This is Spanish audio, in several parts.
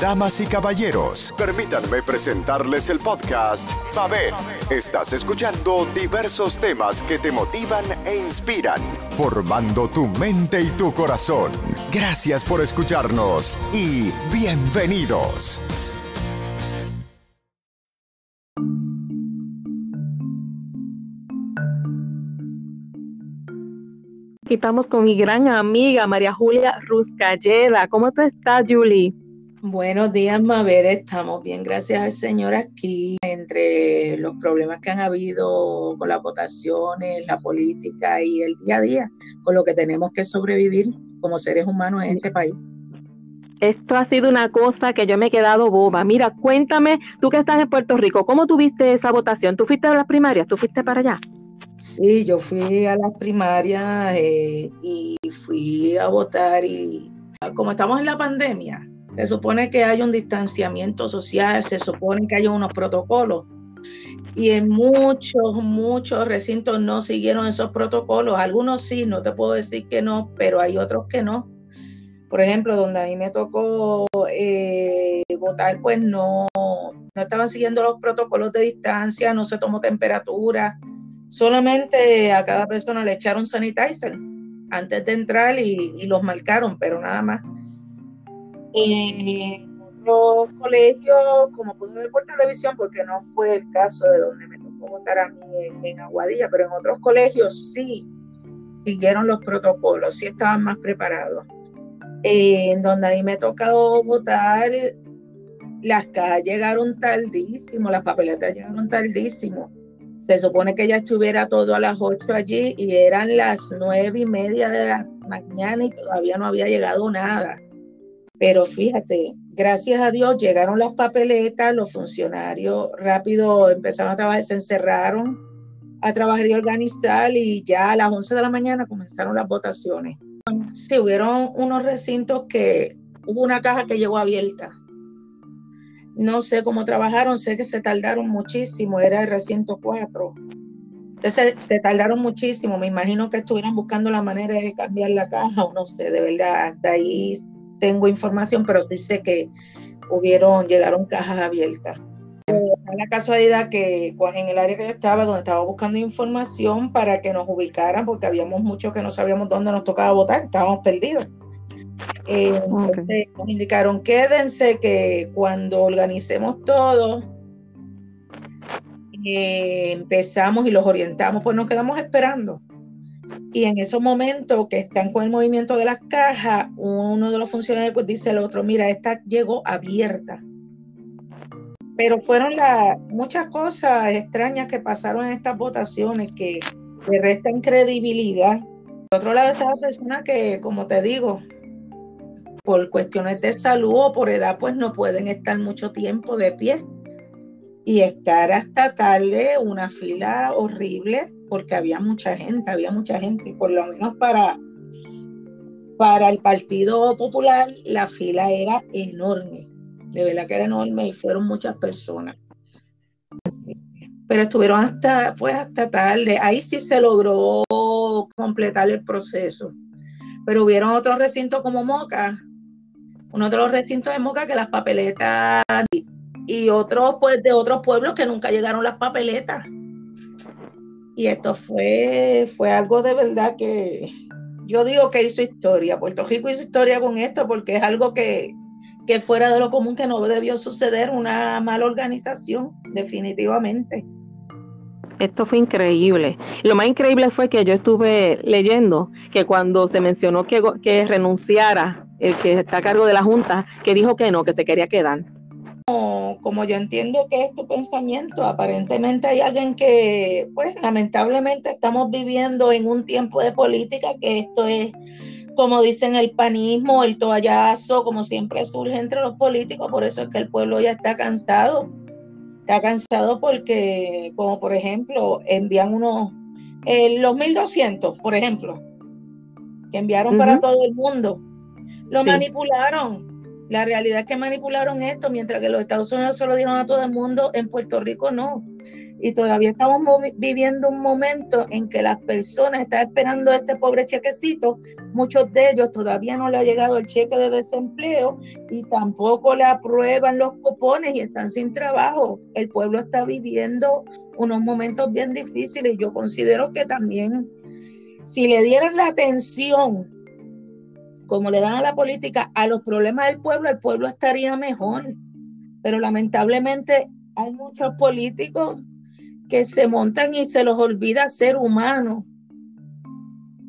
Damas y caballeros, permítanme presentarles el podcast Mabel. Estás escuchando diversos temas que te motivan e inspiran, formando tu mente y tu corazón. Gracias por escucharnos y bienvenidos. Aquí estamos con mi gran amiga María Julia Ruscalleda. ¿Cómo tú estás, Julie? Buenos días, Mabel. Estamos bien, gracias al Señor aquí. Entre los problemas que han habido con las votaciones, la política y el día a día, con lo que tenemos que sobrevivir como seres humanos en este país. Esto ha sido una cosa que yo me he quedado boba. Mira, cuéntame, tú que estás en Puerto Rico, ¿cómo tuviste esa votación? ¿Tú fuiste a las primarias? ¿Tú fuiste para allá? Sí, yo fui a las primarias eh, y fui a votar y como estamos en la pandemia, se supone que hay un distanciamiento social, se supone que hay unos protocolos y en muchos, muchos recintos no siguieron esos protocolos. Algunos sí, no te puedo decir que no, pero hay otros que no. Por ejemplo, donde a mí me tocó eh, votar, pues no, no estaban siguiendo los protocolos de distancia, no se tomó temperatura Solamente a cada persona le echaron sanitizer antes de entrar y, los marcaron, pero nada más. En otros colegios, como pude ver por televisión, porque no fue el caso de donde me tocó votar a mí en, Aguadilla, pero en otros colegios sí siguieron los protocolos, sí estaban más preparados. en donde a mí me tocado votar, las cajas llegaron tardísimo, las papeletas llegaron tardísimo. Se supone que ya estuviera todo a las 8 allí y eran las nueve y media de la mañana y todavía no había llegado nada. Pero fíjate, gracias a Dios llegaron las papeletas, los funcionarios rápido empezaron a trabajar, se encerraron a trabajar y organizar y ya a las 11 de la mañana comenzaron las votaciones. Sí, hubieron unos recintos que hubo una caja que llegó abierta no sé cómo trabajaron, sé que se tardaron muchísimo, era el recinto 4. Entonces se tardaron muchísimo, me imagino que estuvieran buscando la manera de cambiar la caja o no sé, de verdad, de ahí tengo información, pero sí sé que hubieron, llegaron cajas abiertas. la casualidad que en el área que yo estaba, donde estaba buscando información para que nos ubicaran, porque habíamos muchos que no sabíamos dónde nos tocaba votar, estábamos perdidos. Eh, nos indicaron, quédense que cuando organicemos todo, eh, empezamos y los orientamos, pues nos quedamos esperando. Y en esos momentos que están con el movimiento de las cajas, uno de los funcionarios pues dice al otro, mira, esta llegó abierta. Pero fueron las muchas cosas extrañas que pasaron en estas votaciones que le restan credibilidad. Por otro lado está la persona que, como te digo, por cuestiones de salud o por edad, pues no pueden estar mucho tiempo de pie. Y estar hasta tarde, una fila horrible, porque había mucha gente, había mucha gente, por lo menos para, para el Partido Popular la fila era enorme, de verdad que era enorme y fueron muchas personas. Pero estuvieron hasta, pues hasta tarde, ahí sí se logró completar el proceso. Pero hubieron otros recintos como Moca, uno de los recintos de Moca que las papeletas y otros pues de otros pueblos que nunca llegaron las papeletas. Y esto fue, fue algo de verdad que yo digo que hizo historia. Puerto Rico hizo historia con esto porque es algo que, que fuera de lo común que no debió suceder, una mala organización, definitivamente. Esto fue increíble. Lo más increíble fue que yo estuve leyendo que cuando se mencionó que, que renunciara el que está a cargo de la Junta, que dijo que no, que se quería quedar. Como, yo entiendo que es tu pensamiento, aparentemente hay alguien que, pues lamentablemente estamos viviendo en un tiempo de política que esto es, como dicen, el panismo, el toallazo, como siempre surge entre los políticos, por eso es que el pueblo ya está cansado. Está cansado porque, como por ejemplo, envían unos, eh, los 1200, por ejemplo, que enviaron para todo el mundo lo manipularon. La realidad es que manipularon esto, mientras que los Estados Unidos se lo dieron a todo el mundo, en Puerto Rico no. y todavía estamos viviendo un momento en que las personas están esperando ese pobre chequecito. Muchos de ellos todavía no le ha llegado el cheque de desempleo y tampoco le aprueban los cupones y están sin trabajo. El pueblo está viviendo unos momentos bien difíciles y yo considero que también si le dieran la atención como le dan a la política a los problemas del pueblo, el pueblo estaría mejor. Pero lamentablemente hay muchos políticos que se montan y se los olvida ser humanos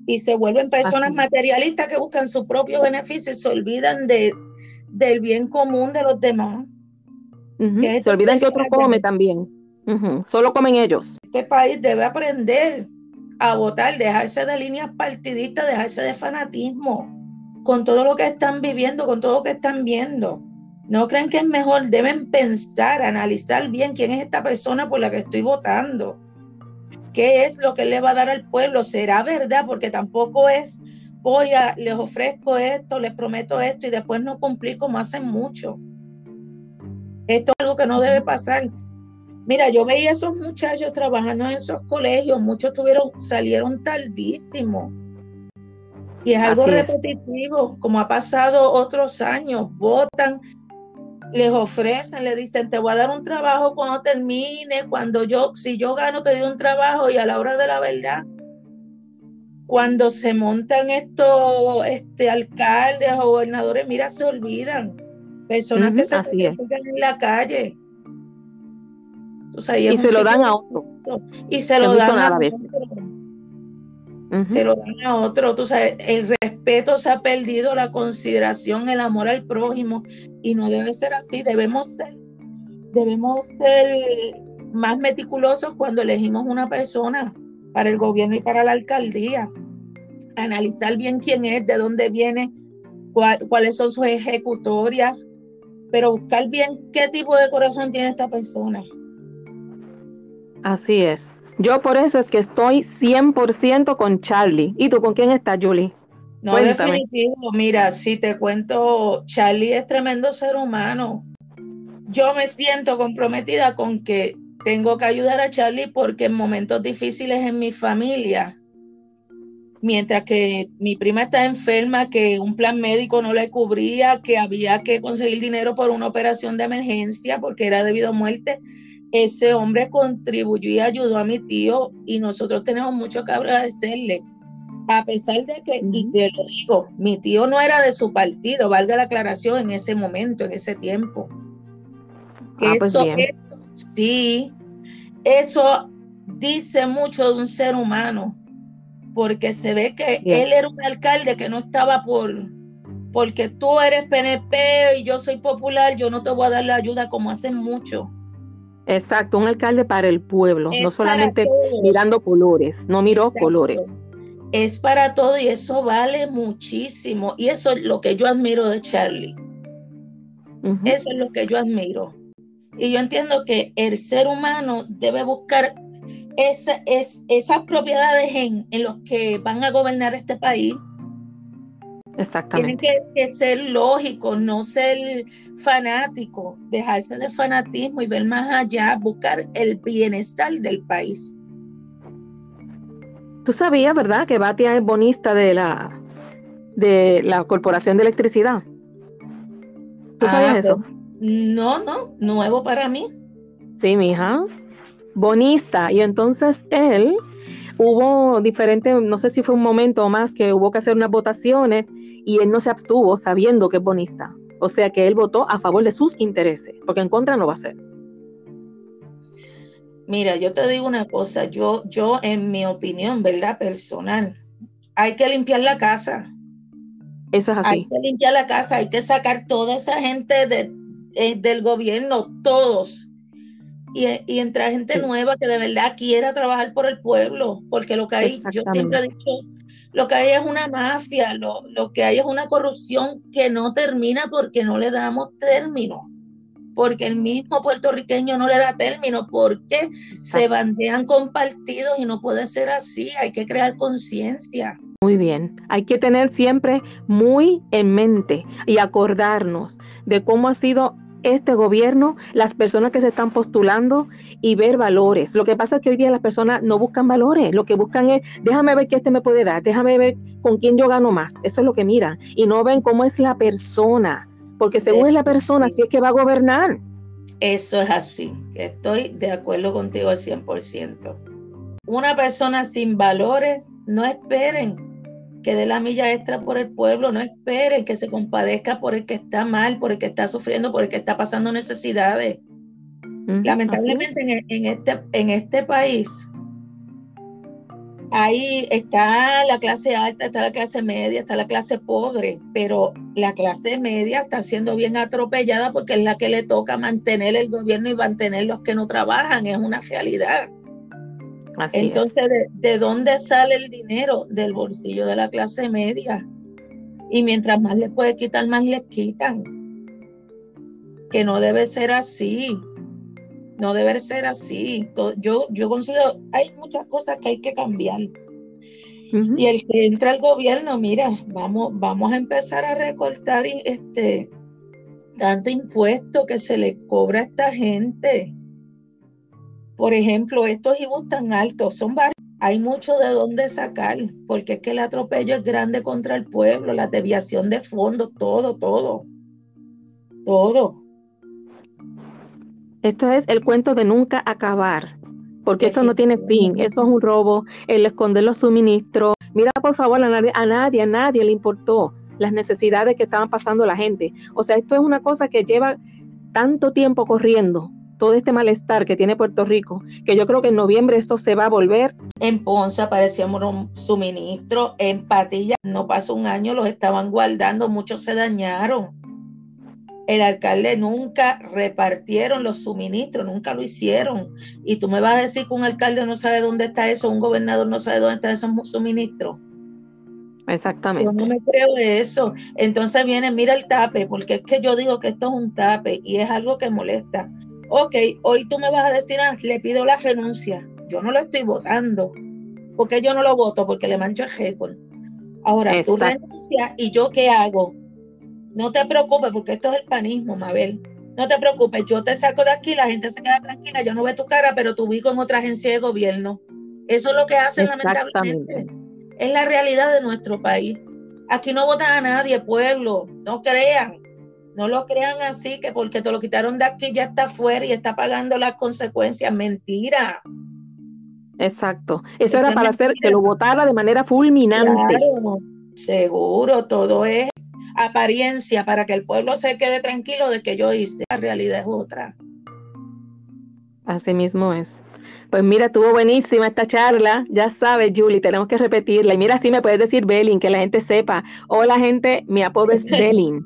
y se vuelven personas materialistas que buscan su propio beneficio y se olvidan de, del bien común de los demás. Se olvidan que otro come también. Solo comen ellos. Este país debe aprender a votar, dejarse de líneas partidistas, dejarse de fanatismo con todo lo que están viviendo, con todo lo que están viendo. No creen que es mejor, deben pensar, analizar bien quién es esta persona por la que estoy votando. ¿Qué es lo que le va a dar al pueblo? ¿Será verdad? Porque tampoco es, voy a, les ofrezco esto, les prometo esto y después no cumplir como hacen mucho. Esto es algo que no debe pasar. Mira, yo veía a esos muchachos trabajando en esos colegios, muchos tuvieron, salieron tardísimo y es algo repetitivo, como ha pasado otros años, votan, les ofrecen, le dicen, te voy a dar un trabajo cuando termine, cuando yo, si yo gano, te doy un trabajo y a la hora de la verdad, cuando se montan estos este, alcaldes o gobernadores, mira, se olvidan. Personas que se sacrifican en la calle. y se lo dan a otro. Y se lo dan a otro se lo dan a otro. Tú sabes, el respeto se ha perdido, la consideración, el amor al prójimo, y no debe ser así. Debemos ser, debemos ser más meticulosos cuando elegimos una persona para el gobierno y para la alcaldía. Analizar bien quién es, de dónde viene, cuáles son sus ejecutorias, pero buscar bien qué tipo de corazón tiene esta persona. Así es. Yo por eso es que estoy 100% con Charlie. ¿Y tú con quién estás, Julie? No, definitivo. Mira, si te cuento, Charlie es tremendo ser humano. Yo me siento comprometida con que tengo que ayudar a Charlie porque en momentos difíciles en mi familia, mientras que mi prima está enferma, que un plan médico no le cubría, que había que conseguir dinero por una operación de emergencia porque era debido a muerte, ese hombre contribuyó y ayudó a mi tío y nosotros tenemos mucho que agradecerle. A pesar de que, y te lo digo, mi tío no era de su partido, valga la aclaración en ese momento, en ese tiempo. Ah, pues eso, eso, sí, eso dice mucho de un ser humano, porque se ve que él era un alcalde que no estaba por, porque tú eres PNP y yo soy popular, yo no te voy a dar la ayuda como hacen muchos Exacto, un alcalde para el pueblo, no solamente mirando colores, no miró colores. Es para todo y eso vale muchísimo. Y eso es lo que yo admiro de Charlie. Eso es lo que yo admiro. Y yo entiendo que el ser humano debe buscar esa, es, esas propiedades en, en los que van a gobernar este país Exactamente. Tienen que, ser lógicos, no ser fanáticos, dejarse de fanatismo y ver más allá, buscar el bienestar del país. Tú sabías, ¿verdad?, que Batia es bonista de la, de la Corporación de Electricidad. ¿Tú ah, sabías eso? No, no, nuevo para mí. Sí, mija. Bonista. Y entonces él hubo diferentes, no sé si fue un momento o más que hubo que hacer unas votaciones y él no se abstuvo sabiendo que es bonista. O sea que él votó a favor de sus intereses, porque en contra no va a ser. Mira, yo te digo una cosa, yo, yo en mi opinión, ¿verdad? Personal, hay que limpiar la casa. Eso es así. Hay que limpiar la casa, hay que sacar toda esa gente de, eh, del gobierno, todos. Y, y entrar gente nueva que de verdad quiera trabajar por el pueblo, porque lo que hay, yo siempre he dicho, lo que hay es una mafia, lo, que hay es una corrupción que no termina porque no le damos término, porque el mismo puertorriqueño no le da término, porque se bandean con partidos y no puede ser así, hay que crear conciencia. Muy bien, hay que tener siempre muy en mente y acordarnos de cómo ha sido este gobierno, las personas que se están postulando y ver valores. Lo que pasa es que hoy día las personas no buscan valores, lo que buscan es, déjame ver qué este me puede dar, déjame ver con quién yo gano más. Eso es lo que miran. Y no ven cómo es la persona, porque según es la persona, si es que va a gobernar. Eso es así. Estoy de acuerdo contigo al 100%. Una persona sin valores, no esperen que dé la milla extra por el pueblo, no esperen que se compadezca por el que está mal, por el que está sufriendo, por el que está pasando necesidades. Lamentablemente en, este, en este país, ahí está la clase alta, está la clase media, está la clase pobre, pero la clase media está siendo bien atropellada porque es la que le toca mantener el gobierno y mantener los que no trabajan, es una realidad. Entonces, ¿de, dónde sale el dinero? Del bolsillo de la clase media. Y mientras más le puede quitar, más les quitan. Que no debe ser así. No debe ser así. Yo, yo considero, hay muchas cosas que hay que cambiar. Y el que entra al gobierno, mira, vamos, vamos a empezar a recortar este tanto impuesto que se le cobra a esta gente. Por ejemplo, estos IBUs tan altos son varios. Hay mucho de dónde sacar, porque es que el atropello es grande contra el pueblo, la deviación de fondos, todo, todo. Todo. Esto es el cuento de nunca acabar, porque esto no tiene fin, eso es un robo, el esconder los suministros. Mira, por favor, a nadie, a nadie, a nadie le importó las necesidades que estaban pasando la gente. O sea, esto es una cosa que lleva tanto tiempo corriendo todo este malestar que tiene Puerto Rico, que yo creo que en noviembre esto se va a volver. En Ponce aparecíamos un suministro, en Patilla no pasó un año, los estaban guardando, muchos se dañaron. El alcalde nunca repartieron los suministros, nunca lo hicieron. Y tú me vas a decir que un alcalde no sabe dónde está eso, un gobernador no sabe dónde están esos suministros. Exactamente. Yo no me creo eso. Entonces viene, mira el tape, porque es que yo digo que esto es un tape y es algo que molesta ok, hoy tú me vas a decir, ah, le pido la renuncia. Yo no lo estoy votando. porque yo no lo voto? Porque le mancho el récord. Ahora, tú renuncias y yo qué hago? No te preocupes, porque esto es el panismo, Mabel. No te preocupes, yo te saco de aquí, la gente se queda tranquila, yo no veo tu cara, pero te ubico en otra agencia de gobierno. Eso es lo que hacen lamentablemente. Es la realidad de nuestro país. Aquí no votan a nadie, pueblo, no crean. No lo crean así, que porque te lo quitaron de aquí ya está fuera y está pagando las consecuencias. Mentira. Exacto. Eso era para hacer que lo votara de manera fulminante. seguro, todo es apariencia para que el pueblo se quede tranquilo de que yo hice. La realidad es otra. Así mismo es. Pues mira, estuvo buenísima esta charla. Ya sabes, Julie, tenemos que repetirla. Y mira, si me puedes decir Belin, que la gente sepa. Hola, gente, mi apodo es Belin.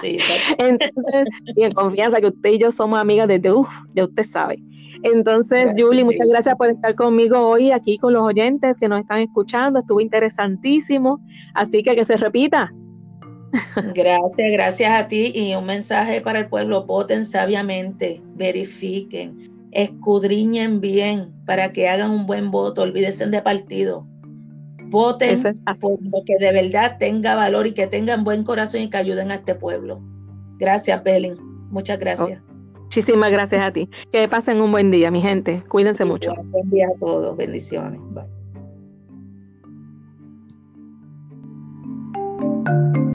Sí, Entonces, y en confianza que usted y yo somos amigas desde, uff, ya usted sabe. Entonces, Julie, muchas gracias por estar conmigo hoy aquí con los oyentes que nos están escuchando. Estuvo interesantísimo. Así que que se repita. Gracias, gracias a ti. Y un mensaje para el pueblo: voten sabiamente, verifiquen, escudriñen bien para que hagan un buen voto. Olvídense de partido voten por lo que de verdad tenga valor y que tengan buen corazón y que ayuden a este pueblo. Gracias, Belén. Muchas gracias. muchísimas gracias a ti. Que pasen un buen día, mi gente. Cuídense mucho. Buen día a todos. Bendiciones. Bye.